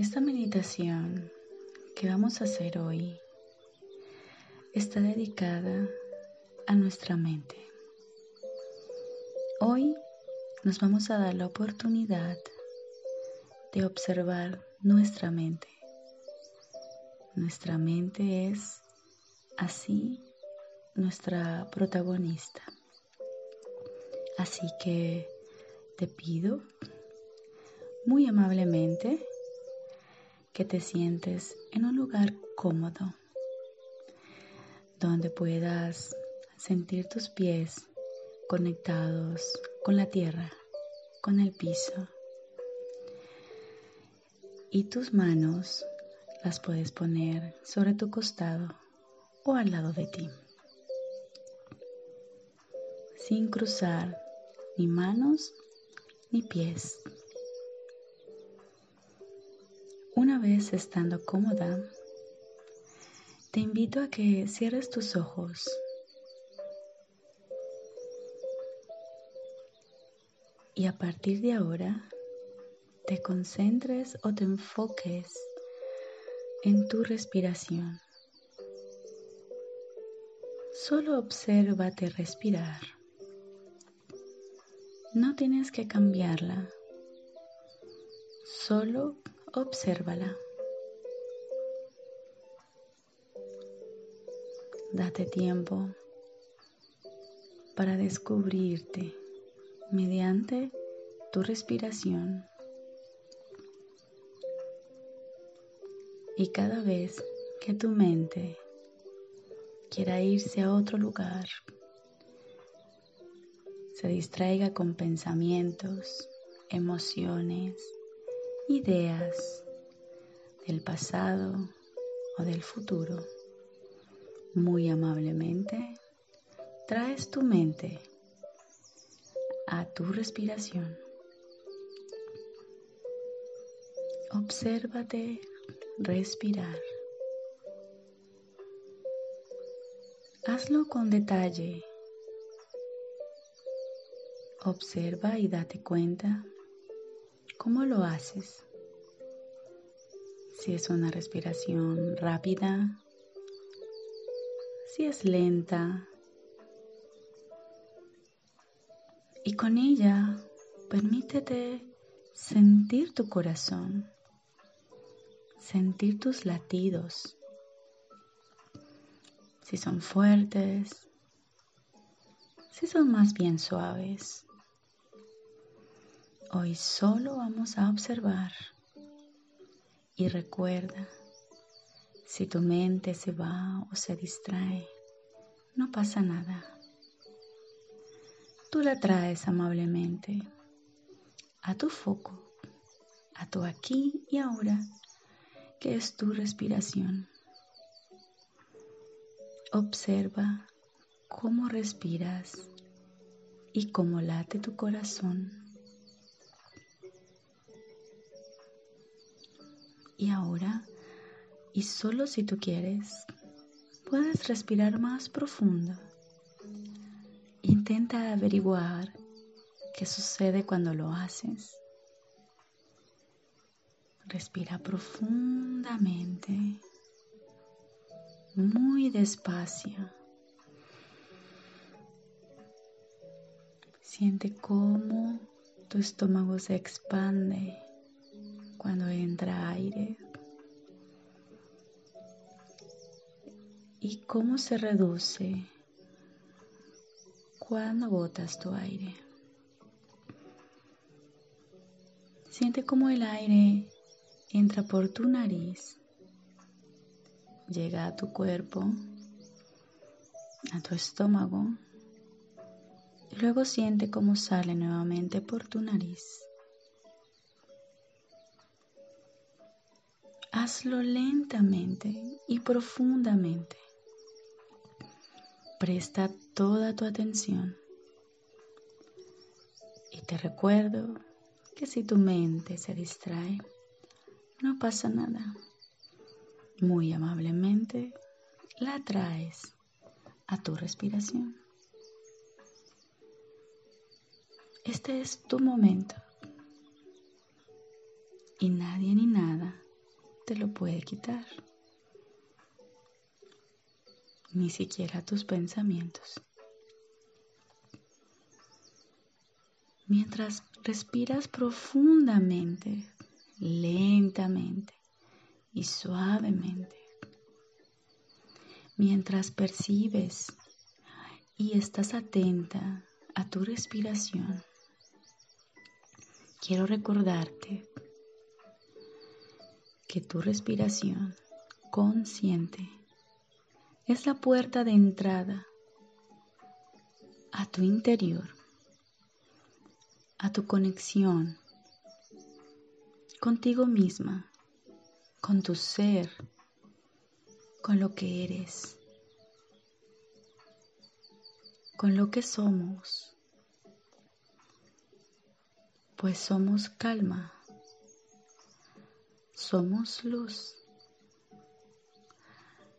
Esta meditación que vamos a hacer hoy está dedicada a nuestra mente. Hoy nos vamos a dar la oportunidad de observar nuestra mente. Nuestra mente es así nuestra protagonista. Así que te pido muy amablemente que te sientes en un lugar cómodo, donde puedas sentir tus pies conectados con la tierra, con el piso. Y tus manos las puedes poner sobre tu costado o al lado de ti, sin cruzar ni manos ni pies. Una vez estando cómoda, te invito a que cierres tus ojos. Y a partir de ahora, te concentres o te enfoques en tu respiración. Solo obsérvate respirar. No tienes que cambiarla. Solo obsérvala. Date tiempo para descubrirte mediante tu respiración. Y cada vez que tu mente quiera irse a otro lugar, se distraiga con pensamientos, emociones, ideas del pasado o del futuro. Muy amablemente, traes tu mente a tu respiración. Obsérvate respirar. Hazlo con detalle Observa y date cuenta cómo lo haces. Si es una respiración rápida, si es lenta. Y con ella permítete sentir tu corazón, sentir tus latidos, si son fuertes, si son más bien suaves. Hoy solo vamos a observar y recuerda, si tu mente se va o se distrae, no pasa nada. Tú la traes amablemente a tu foco, a tu aquí y ahora, que es tu respiración. Observa cómo respiras y cómo late tu corazón. Y ahora, y solo si tú quieres, puedes respirar más profundo. Intenta averiguar qué sucede cuando lo haces. Respira profundamente, muy despacio. Siente cómo tu estómago se expande cuando entra aire y cómo se reduce cuando botas tu aire. Siente cómo el aire entra por tu nariz, llega a tu cuerpo, a tu estómago, y luego siente cómo sale nuevamente por tu nariz. Hazlo lentamente y profundamente. Presta toda tu atención. Y te recuerdo que si tu mente se distrae, no pasa nada. Muy amablemente la traes a tu respiración. Este es tu momento y nadie ni nada te lo puede quitar. Ni siquiera tus pensamientos. Mientras respiras profundamente, lentamente y suavemente, mientras percibes y estás atenta a tu respiración, quiero recordarte que tu respiración consciente es la puerta de entrada a tu interior, a tu conexión contigo misma, con tu ser, con lo que eres, con lo que somos, pues somos calma somos luz.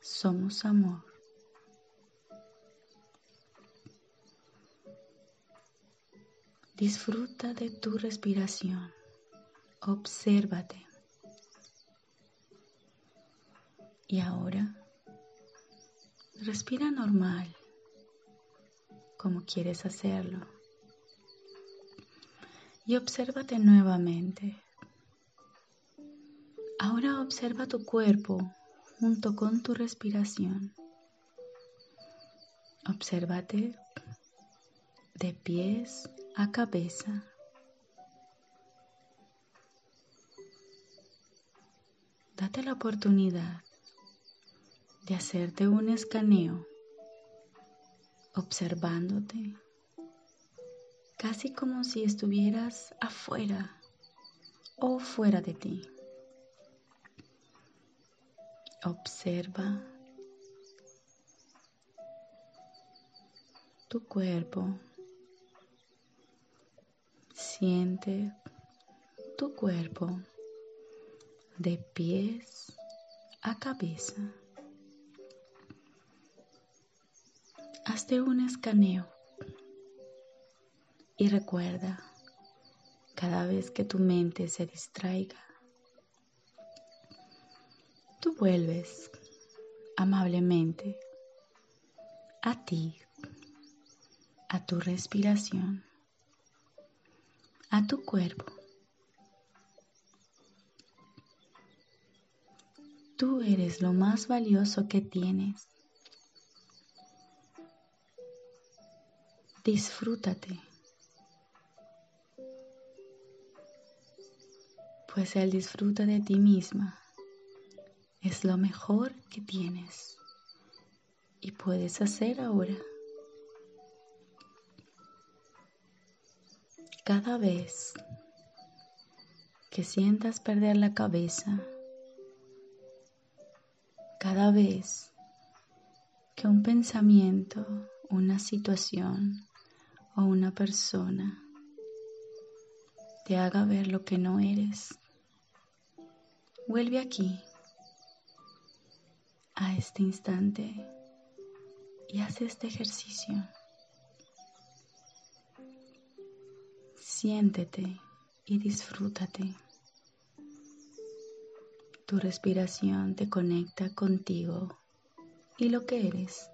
Somos amor. Disfruta de tu respiración. Obsérvate. Y ahora, respira normal, como quieres hacerlo. Y obsérvate nuevamente. Ahora observa tu cuerpo junto con tu respiración. Obsérvate de pies a cabeza. Date la oportunidad de hacerte un escaneo observándote casi como si estuvieras afuera o fuera de ti. Observa tu cuerpo. Siente tu cuerpo de pies a cabeza. Hazte un escaneo y recuerda, cada vez que tu mente se distraiga, tú vuelves amablemente a ti, a tu respiración, a tu cuerpo. Tú eres lo más valioso que tienes. Disfrútate. Pues Él disfruta de ti misma es lo mejor que tienes y puedes hacer ahora. Cada vez que sientas perder la cabeza, cada vez que un pensamiento, una situación o una persona te haga ver lo que no eres, vuelve aquí a este instante y haz este ejercicio. Siéntete y disfrútate. Tu respiración te conecta contigo y lo que eres.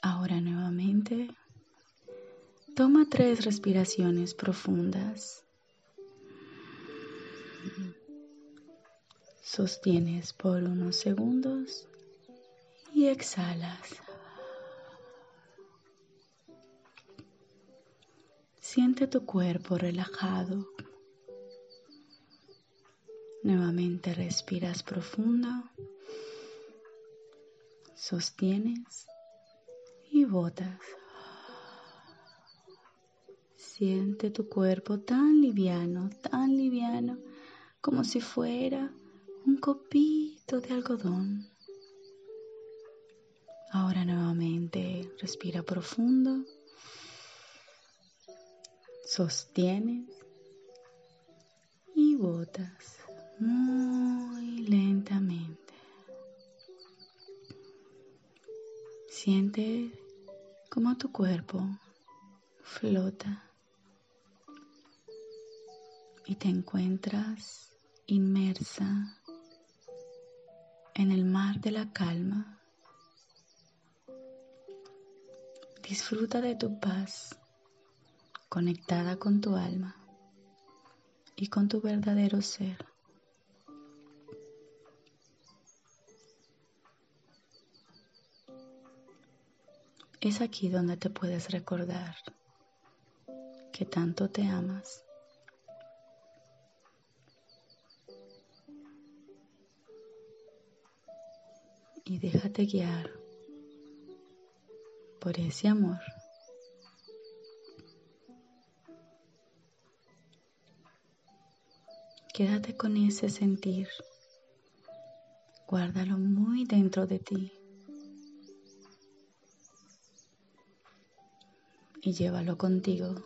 Ahora nuevamente, toma tres respiraciones profundas. Sostienes por unos segundos y exhalas. Siente tu cuerpo relajado. Nuevamente respiras profundo. Sostienes y botas. Siente tu cuerpo tan liviano, tan liviano como si fuera un copito de algodón. Ahora nuevamente respira profundo. Sostienes y botas muy lentamente. Siente como tu cuerpo flota y te encuentras inmersa en el mar de la calma. Disfruta de tu paz conectada con tu alma y con tu verdadero ser. Es aquí donde te puedes recordar que tanto te amas. Y déjate guiar por ese amor. Quédate con ese sentir. Guárdalo muy dentro de ti. Y llévalo contigo.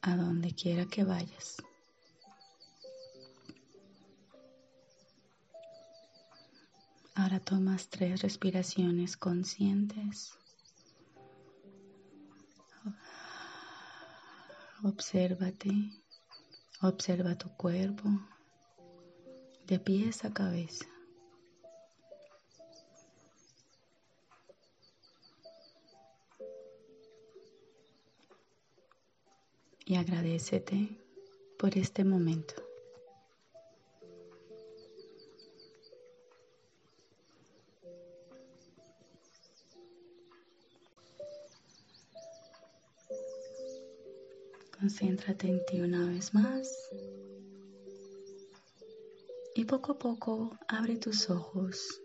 A donde quiera que vayas. Ahora tomas tres respiraciones conscientes. Obsérvate, observa tu cuerpo de pies a cabeza. Y agradecete por este momento. Concéntrate en ti una vez más. Y poco a poco abre tus ojos.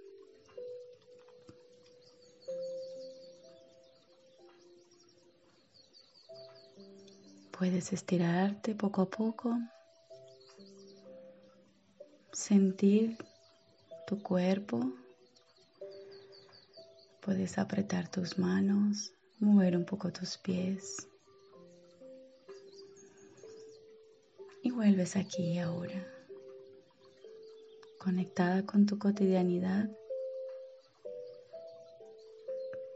Puedes estirarte poco a poco, sentir tu cuerpo, puedes apretar tus manos, mover un poco tus pies. Vuelves aquí y ahora, conectada con tu cotidianidad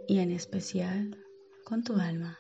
y en especial con tu alma.